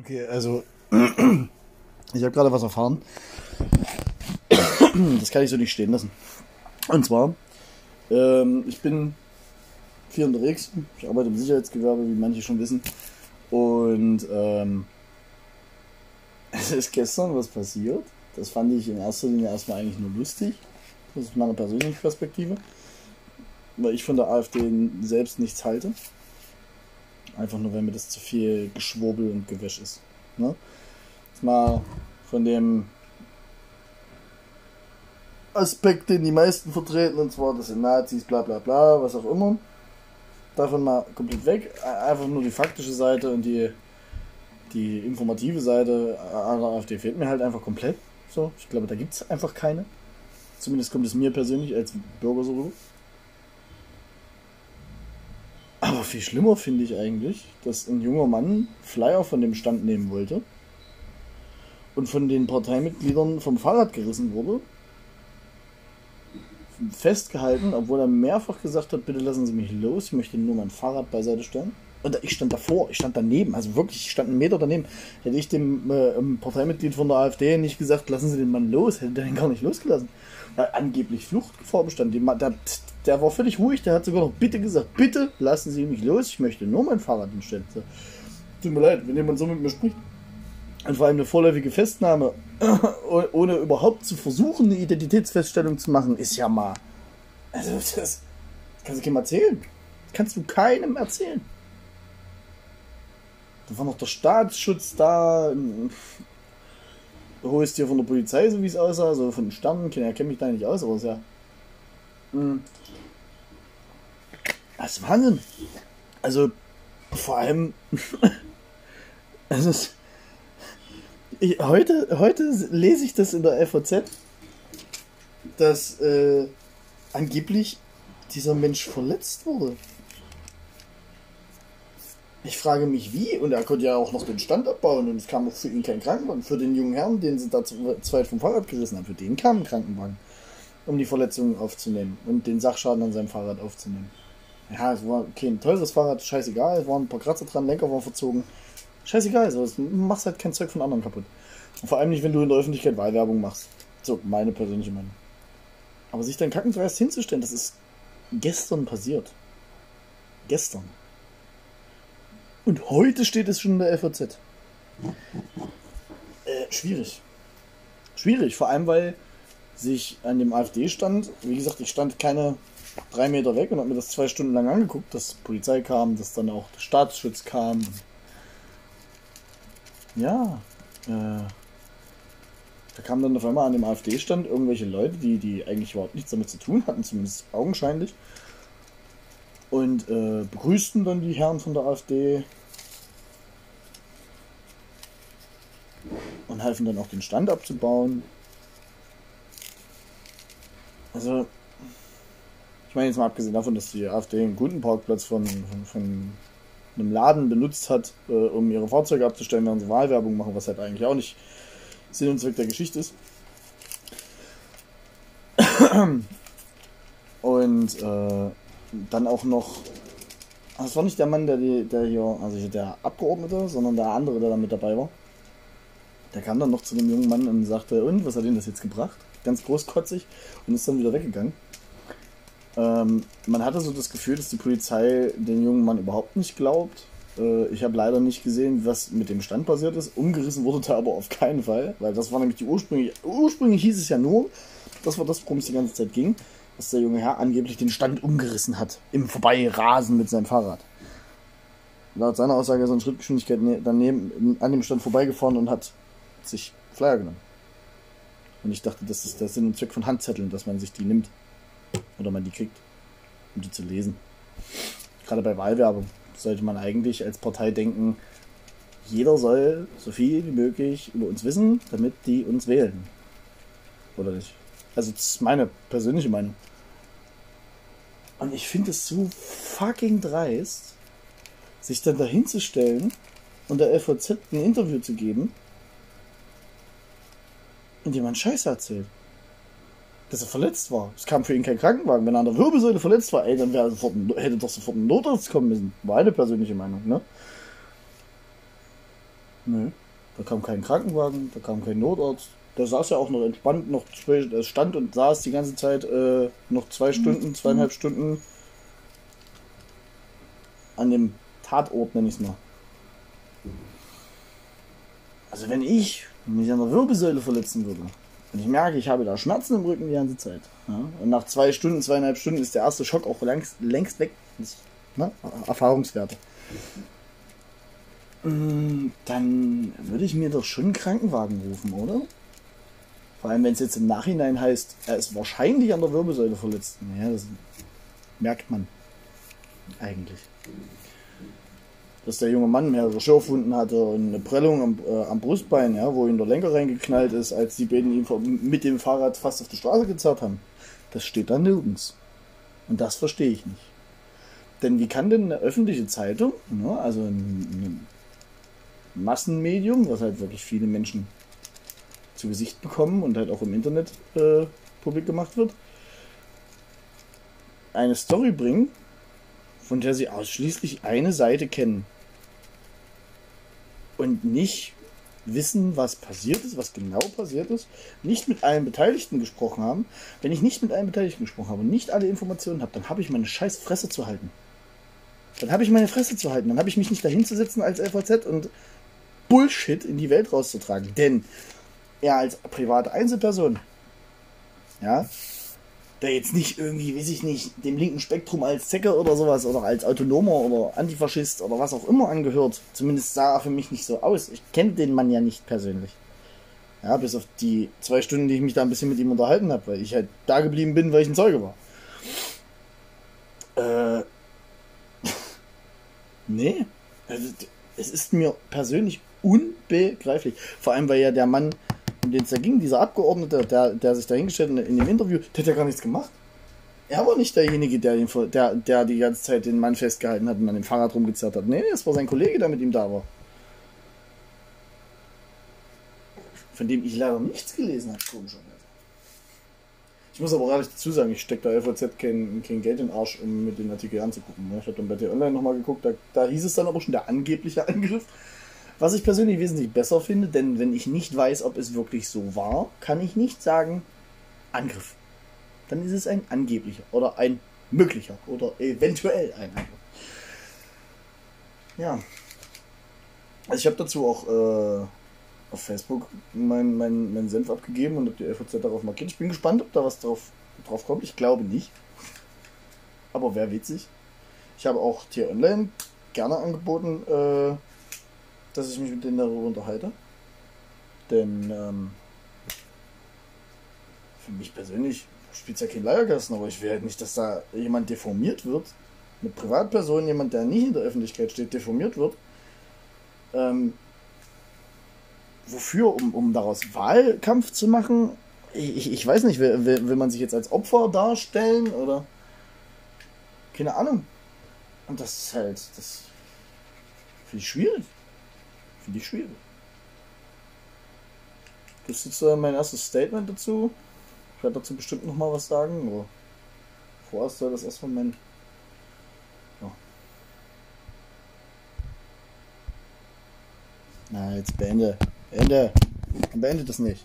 Okay, also ich habe gerade was erfahren. Das kann ich so nicht stehen lassen. Und zwar, ähm, ich bin viel unterwegs. Ich arbeite im Sicherheitsgewerbe, wie manche schon wissen. Und ähm, es ist gestern was passiert. Das fand ich in erster Linie erstmal eigentlich nur lustig. Das ist meine persönliche Perspektive. Weil ich von der AfD selbst nichts halte. Einfach nur, wenn mir das zu viel Geschwurbel und Gewäsch ist. Ne? Jetzt mal von dem Aspekt, den die meisten vertreten, und zwar, das sind Nazis, bla bla bla, was auch immer. Davon mal komplett weg. Einfach nur die faktische Seite und die, die informative Seite an der AfD fehlt mir halt einfach komplett. So, ich glaube, da gibt es einfach keine. Zumindest kommt es mir persönlich als Bürger so rüber. Aber viel schlimmer finde ich eigentlich, dass ein junger Mann Flyer von dem Stand nehmen wollte und von den Parteimitgliedern vom Fahrrad gerissen wurde. Festgehalten, obwohl er mehrfach gesagt hat, bitte lassen Sie mich los, ich möchte nur mein Fahrrad beiseite stellen. Und ich stand davor, ich stand daneben, also wirklich, ich stand einen Meter daneben. Hätte ich dem äh, Parteimitglied von der AfD nicht gesagt, lassen Sie den Mann los, hätte der ihn gar nicht losgelassen. Weil angeblich Fluchtgefahr bestand. Der, der, war völlig ruhig, der hat sogar noch bitte gesagt, bitte lassen Sie mich los, ich möchte nur mein Fahrrad hinstellen. So. Tut mir leid, wenn jemand so mit mir spricht. Und vor allem eine vorläufige Festnahme, ohne überhaupt zu versuchen, eine Identitätsfeststellung zu machen, ist ja mal. Also, das kannst du keinem erzählen. kannst du keinem erzählen. Da war noch der Staatsschutz da. Du holst dir von der Polizei, so wie es aussah, so von den Sternen. Ich kenne mich da nicht aus, aber es ist ja. Mh. Das ist Wahnsinn. Also, vor allem. also, ich, heute, heute lese ich das in der FAZ, dass äh, angeblich dieser Mensch verletzt wurde. Ich frage mich wie, und er konnte ja auch noch den Stand abbauen und es kam auch für ihn kein Krankenwagen. Für den jungen Herrn, den sie da zweit vom Fahrrad gerissen haben, für den kam ein Krankenwagen, um die Verletzungen aufzunehmen und den Sachschaden an seinem Fahrrad aufzunehmen. Ja, es war kein teures Fahrrad, scheißegal, es waren ein paar Kratzer dran, Lenker war verzogen. Scheißegal, so, du machst halt kein Zeug von anderen kaputt. Und vor allem nicht, wenn du in der Öffentlichkeit Wahlwerbung machst. So, meine persönliche Meinung. Aber sich dann kackendreist hinzustellen, das ist gestern passiert. Gestern. Und heute steht es schon in der FAZ. Äh, schwierig. Schwierig, vor allem weil sich an dem AfD-Stand, wie gesagt, ich stand keine drei Meter weg und habe mir das zwei Stunden lang angeguckt, dass Polizei kam, dass dann auch der Staatsschutz kam. Ja, äh, da kamen dann auf einmal an dem AfD-Stand irgendwelche Leute, die, die eigentlich überhaupt nichts damit zu tun hatten, zumindest augenscheinlich. Und äh, begrüßten dann die Herren von der AfD, und halfen dann auch den Stand abzubauen. Also, ich meine jetzt mal abgesehen davon, dass die AfD einen guten Parkplatz von, von, von einem Laden benutzt hat, äh, um ihre Fahrzeuge abzustellen, während sie Wahlwerbung machen, was halt eigentlich auch nicht Sinn und Zweck der Geschichte ist. Und äh, dann auch noch, das war nicht der Mann, der, der hier, also der Abgeordnete, sondern der andere, der da mit dabei war. Der kam dann noch zu dem jungen Mann und sagte, und, was hat Ihnen das jetzt gebracht? Ganz großkotzig und ist dann wieder weggegangen. Ähm, man hatte so das Gefühl, dass die Polizei den jungen Mann überhaupt nicht glaubt. Äh, ich habe leider nicht gesehen, was mit dem Stand passiert ist. Umgerissen wurde da aber auf keinen Fall, weil das war nämlich die ursprüngliche. Ursprünglich hieß es ja nur, das war das, worum es die ganze Zeit ging, dass der junge Herr angeblich den Stand umgerissen hat. Im Vorbeirasen mit seinem Fahrrad laut seiner Aussage so eine Schrittgeschwindigkeit ne-, daneben an dem Stand vorbeigefahren und hat sich Flyer genommen. Und ich dachte, das ist der Sinn und Zweck von Handzetteln, dass man sich die nimmt. Oder man die kriegt, um die zu lesen. Gerade bei Wahlwerbung sollte man eigentlich als Partei denken, jeder soll so viel wie möglich über uns wissen, damit die uns wählen. Oder nicht? Also das ist meine persönliche Meinung. Und ich finde es so fucking dreist, sich dann dahinzustellen und der LVZ ein Interview zu geben in dem man Scheiße erzählt. Dass er verletzt war. Es kam für ihn kein Krankenwagen. Wenn er an der Wirbelsäule verletzt war, ey, dann wäre sofort hätte doch sofort ein Notarzt kommen müssen. Meine persönliche Meinung, ne? Nö. Da kam kein Krankenwagen, da kam kein Notarzt. Da saß er auch noch entspannt, noch er stand und saß die ganze Zeit äh, noch zwei Stunden, zweieinhalb Stunden an dem Tatort, nenne ich es mal. Also wenn ich mich an der Wirbelsäule verletzen würde und ich merke, ich habe da Schmerzen im Rücken die ganze Zeit ja, und nach zwei Stunden, zweieinhalb Stunden ist der erste Schock auch längst, längst weg. Das, ne, Erfahrungswerte. Mm, dann würde ich mir doch schon einen Krankenwagen rufen, oder? Vor allem, wenn es jetzt im Nachhinein heißt, er ist wahrscheinlich an der Wirbelsäule verletzt. Ja, das merkt man eigentlich. Dass der junge Mann mehrere Schürfwunden hatte und eine Prellung am, äh, am Brustbein, ja, wo ihm der Lenker reingeknallt ist, als die beiden ihn mit dem Fahrrad fast auf die Straße gezerrt haben. Das steht da nirgends. Und das verstehe ich nicht. Denn wie kann denn eine öffentliche Zeitung, ne, also ein, ein Massenmedium, was halt wirklich viele Menschen zu Gesicht bekommen und halt auch im Internet äh, publik gemacht wird, eine Story bringen, von der sie ausschließlich eine Seite kennen. Und nicht wissen, was passiert ist, was genau passiert ist, nicht mit allen Beteiligten gesprochen haben. Wenn ich nicht mit allen Beteiligten gesprochen habe und nicht alle Informationen habe, dann habe ich meine scheiß Fresse zu halten. Dann habe ich meine Fresse zu halten. Dann habe ich mich nicht dahin zu setzen als FAZ und Bullshit in die Welt rauszutragen. Denn er als private Einzelperson, ja, der jetzt nicht irgendwie, weiß ich nicht, dem linken Spektrum als Zecke oder sowas oder als Autonomer oder Antifaschist oder was auch immer angehört. Zumindest sah er für mich nicht so aus. Ich kenne den Mann ja nicht persönlich. Ja, bis auf die zwei Stunden, die ich mich da ein bisschen mit ihm unterhalten habe, weil ich halt da geblieben bin, weil ich ein Zeuge war. Äh. nee. Also, es ist mir persönlich unbegreiflich. Vor allem, weil ja der Mann um den es da ging, dieser Abgeordnete, der, der sich da hingestellt hat in dem Interview, der hat ja gar nichts gemacht. Er war nicht derjenige, der, den, der, der die ganze Zeit den Mann festgehalten hat und an dem Fahrrad rumgezerrt hat. Nee, es war sein Kollege, der mit ihm da war. Von dem ich leider nichts gelesen habe, komischerweise. Ich muss aber ehrlich dazu sagen, ich stecke da FOZ kein, kein Geld in den Arsch, um mit den Artikel anzugucken. Ich habe dann bei der Online nochmal geguckt, da, da hieß es dann aber schon der angebliche Angriff. Was ich persönlich wesentlich besser finde, denn wenn ich nicht weiß, ob es wirklich so war, kann ich nicht sagen Angriff. Dann ist es ein angeblicher oder ein möglicher oder eventuell ein Angriff. Ja. Also ich habe dazu auch äh, auf Facebook meinen mein, mein Senf abgegeben und habe die FOZ darauf markiert. Ich bin gespannt, ob da was drauf, drauf kommt. Ich glaube nicht. Aber wäre witzig. Ich habe auch Tier Online gerne angeboten, äh, dass ich mich mit denen darüber unterhalte. Denn ähm, für mich persönlich spielt es ja kein Leierkasten, aber ich will halt nicht, dass da jemand deformiert wird. Eine Privatperson, jemand, der nicht in der Öffentlichkeit steht, deformiert wird. Ähm, wofür? Um, um daraus Wahlkampf zu machen? Ich, ich weiß nicht, will, will, will man sich jetzt als Opfer darstellen oder? Keine Ahnung. Und das ist halt, das finde ich schwierig. Finde ich schwierig. Das ist jetzt äh, mein erstes Statement dazu. Ich werde dazu bestimmt noch mal was sagen, aber vorerst soll das erstmal mein. Ja. Na, jetzt beende. Beende. Beende das nicht.